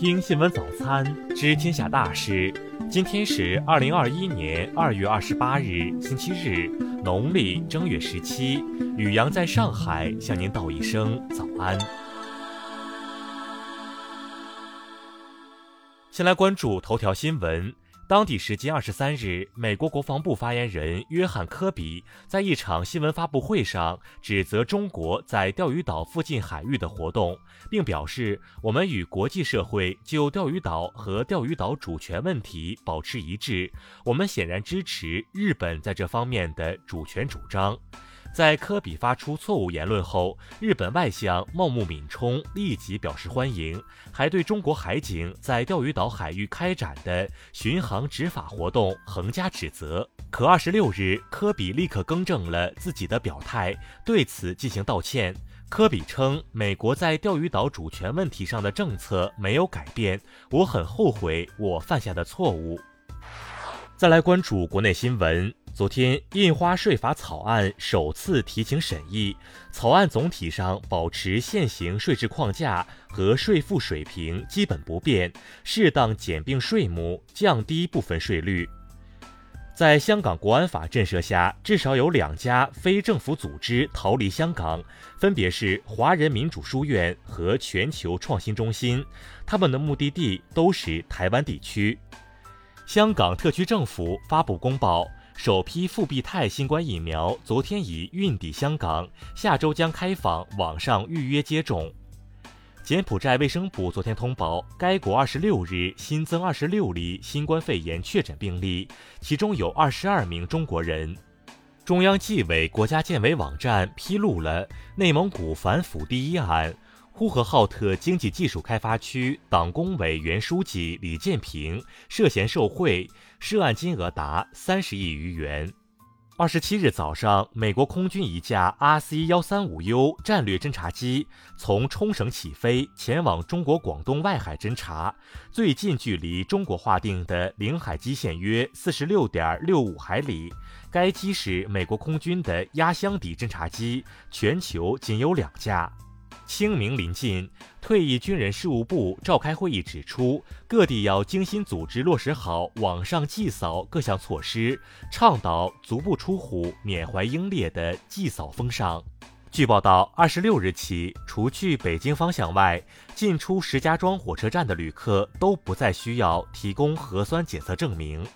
听新闻早餐，知天下大事。今天是二零二一年二月二十八日，星期日，农历正月十七。雨阳在上海向您道一声早安。先来关注头条新闻。当地时间二十三日，美国国防部发言人约翰·科比在一场新闻发布会上指责中国在钓鱼岛附近海域的活动，并表示：“我们与国际社会就钓鱼岛和钓鱼岛主权问题保持一致，我们显然支持日本在这方面的主权主张。”在科比发出错误言论后，日本外相茂木敏充立即表示欢迎，还对中国海警在钓鱼岛海域开展的巡航执法活动横加指责。可二十六日，科比立刻更正了自己的表态，对此进行道歉。科比称，美国在钓鱼岛主权问题上的政策没有改变，我很后悔我犯下的错误。再来关注国内新闻。昨天，印花税法草案首次提请审议，草案总体上保持现行税制框架和税负水平基本不变，适当减并税目，降低部分税率。在香港国安法震慑下，至少有两家非政府组织逃离香港，分别是华人民主书院和全球创新中心，他们的目的地都是台湾地区。香港特区政府发布公报。首批复必泰新冠疫苗昨天已运抵香港，下周将开放网上预约接种。柬埔寨卫生部昨天通报，该国二十六日新增二十六例新冠肺炎确诊病例，其中有二十二名中国人。中央纪委国家建委网站披露了内蒙古反腐第一案。呼和浩特经济技术开发区党工委原书记李建平涉嫌受贿，涉案金额达三十亿余元。二十七日早上，美国空军一架 RC 幺三五 U 战略侦察机从冲绳起飞，前往中国广东外海侦察，最近距离中国划定的领海基线约四十六点六五海里。该机是美国空军的压箱底侦察机，全球仅有两架。清明临近，退役军人事务部召开会议，指出各地要精心组织落实好网上祭扫各项措施，倡导足不出户、缅怀英烈的祭扫风尚。据报道，二十六日起，除去北京方向外，进出石家庄火车站的旅客都不再需要提供核酸检测证明。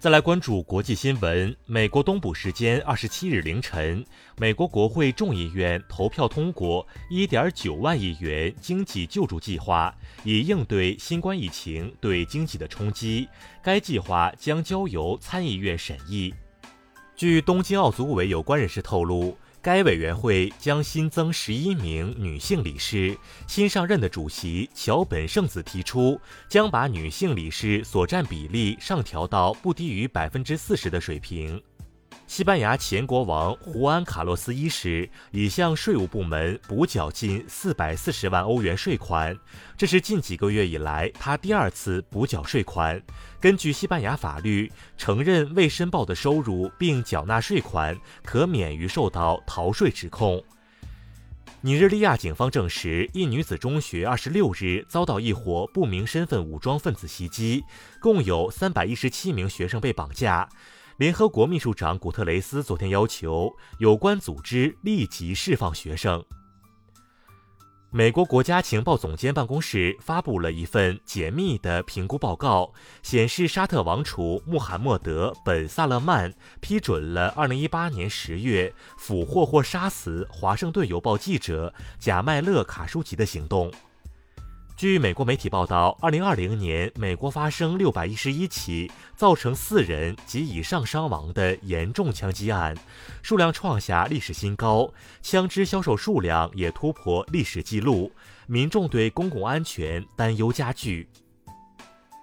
再来关注国际新闻。美国东部时间二十七日凌晨，美国国会众议院投票通过一点九万亿元经济救助计划，以应对新冠疫情对经济的冲击。该计划将交由参议院审议。据东京奥组委有关人士透露。该委员会将新增十一名女性理事。新上任的主席桥本圣子提出，将把女性理事所占比例上调到不低于百分之四十的水平。西班牙前国王胡安·卡洛斯一世已向税务部门补缴近四百四十万欧元税款，这是近几个月以来他第二次补缴税款。根据西班牙法律，承认未申报的收入并缴纳税款，可免于受到逃税指控。尼日利亚警方证实，一女子中学二十六日遭到一伙不明身份武装分子袭击，共有三百一十七名学生被绑架。联合国秘书长古特雷斯昨天要求有关组织立即释放学生。美国国家情报总监办公室发布了一份解密的评估报告，显示沙特王储穆罕默德·本·萨勒曼批准了2018年10月俘获或杀死《华盛顿邮报》记者贾麦勒·卡舒吉的行动。据美国媒体报道，二零二零年，美国发生六百一十一起造成四人及以上伤亡的严重枪击案，数量创下历史新高，枪支销售数量也突破历史记录，民众对公共安全担忧加剧。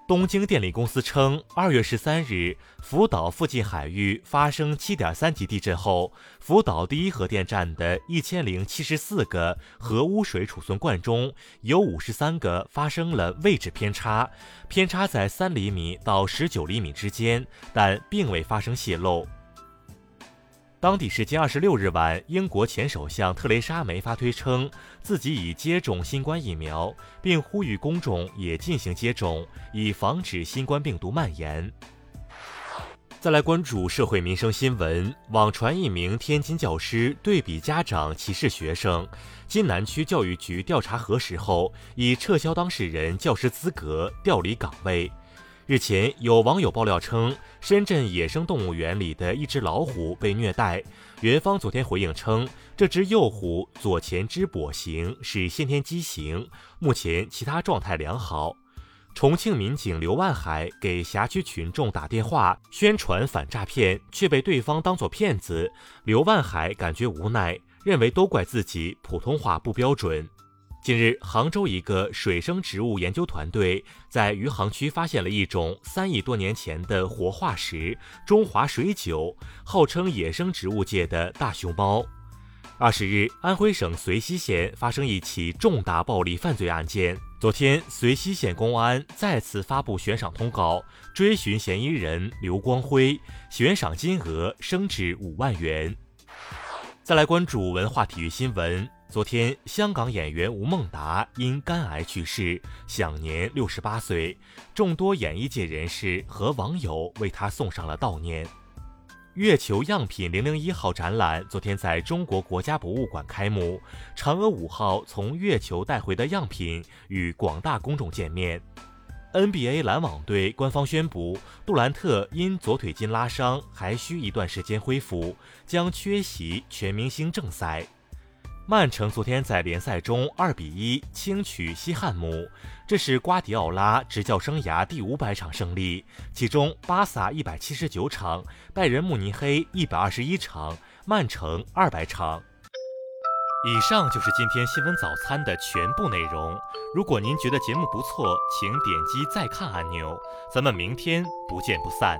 东京电力公司称，二月十三日，福岛附近海域发生七点三级地震后，福岛第一核电站的一千零七十四个核污水储存罐中有五十三个发生了位置偏差，偏差在三厘米到十九厘米之间，但并未发生泄漏。当地时间二十六日晚，英国前首相特蕾莎梅发推称自己已接种新冠疫苗，并呼吁公众也进行接种，以防止新冠病毒蔓延。再来关注社会民生新闻，网传一名天津教师对比家长歧视学生，津南区教育局调查核实后，已撤销当事人教师资格，调离岗位。日前，有网友爆料称，深圳野生动物园里的一只老虎被虐待。园方昨天回应称，这只幼虎左前肢跛行，是先天畸形，目前其他状态良好。重庆民警刘万海给辖区群众打电话宣传反诈骗，却被对方当作骗子。刘万海感觉无奈，认为都怪自己普通话不标准。近日，杭州一个水生植物研究团队在余杭区发现了一种三亿多年前的活化石——中华水韭，号称野生植物界的大熊猫。二十日，安徽省遂溪县发生一起重大暴力犯罪案件。昨天，遂溪县公安再次发布悬赏通告，追寻嫌疑人刘光辉，悬赏金额升至五万元。再来关注文化体育新闻。昨天，香港演员吴孟达因肝癌去世，享年六十八岁。众多演艺界人士和网友为他送上了悼念。月球样品零零一号展览昨天在中国国家博物馆开幕，嫦娥五号从月球带回的样品与广大公众见面。NBA 篮网队官方宣布，杜兰特因左腿筋拉伤，还需一段时间恢复，将缺席全明星正赛。曼城昨天在联赛中二比一轻取西汉姆，这是瓜迪奥拉执教生涯第五百场胜利，其中巴萨一百七十九场，拜仁慕尼黑一百二十一场，曼城二百场。以上就是今天新闻早餐的全部内容。如果您觉得节目不错，请点击再看按钮。咱们明天不见不散。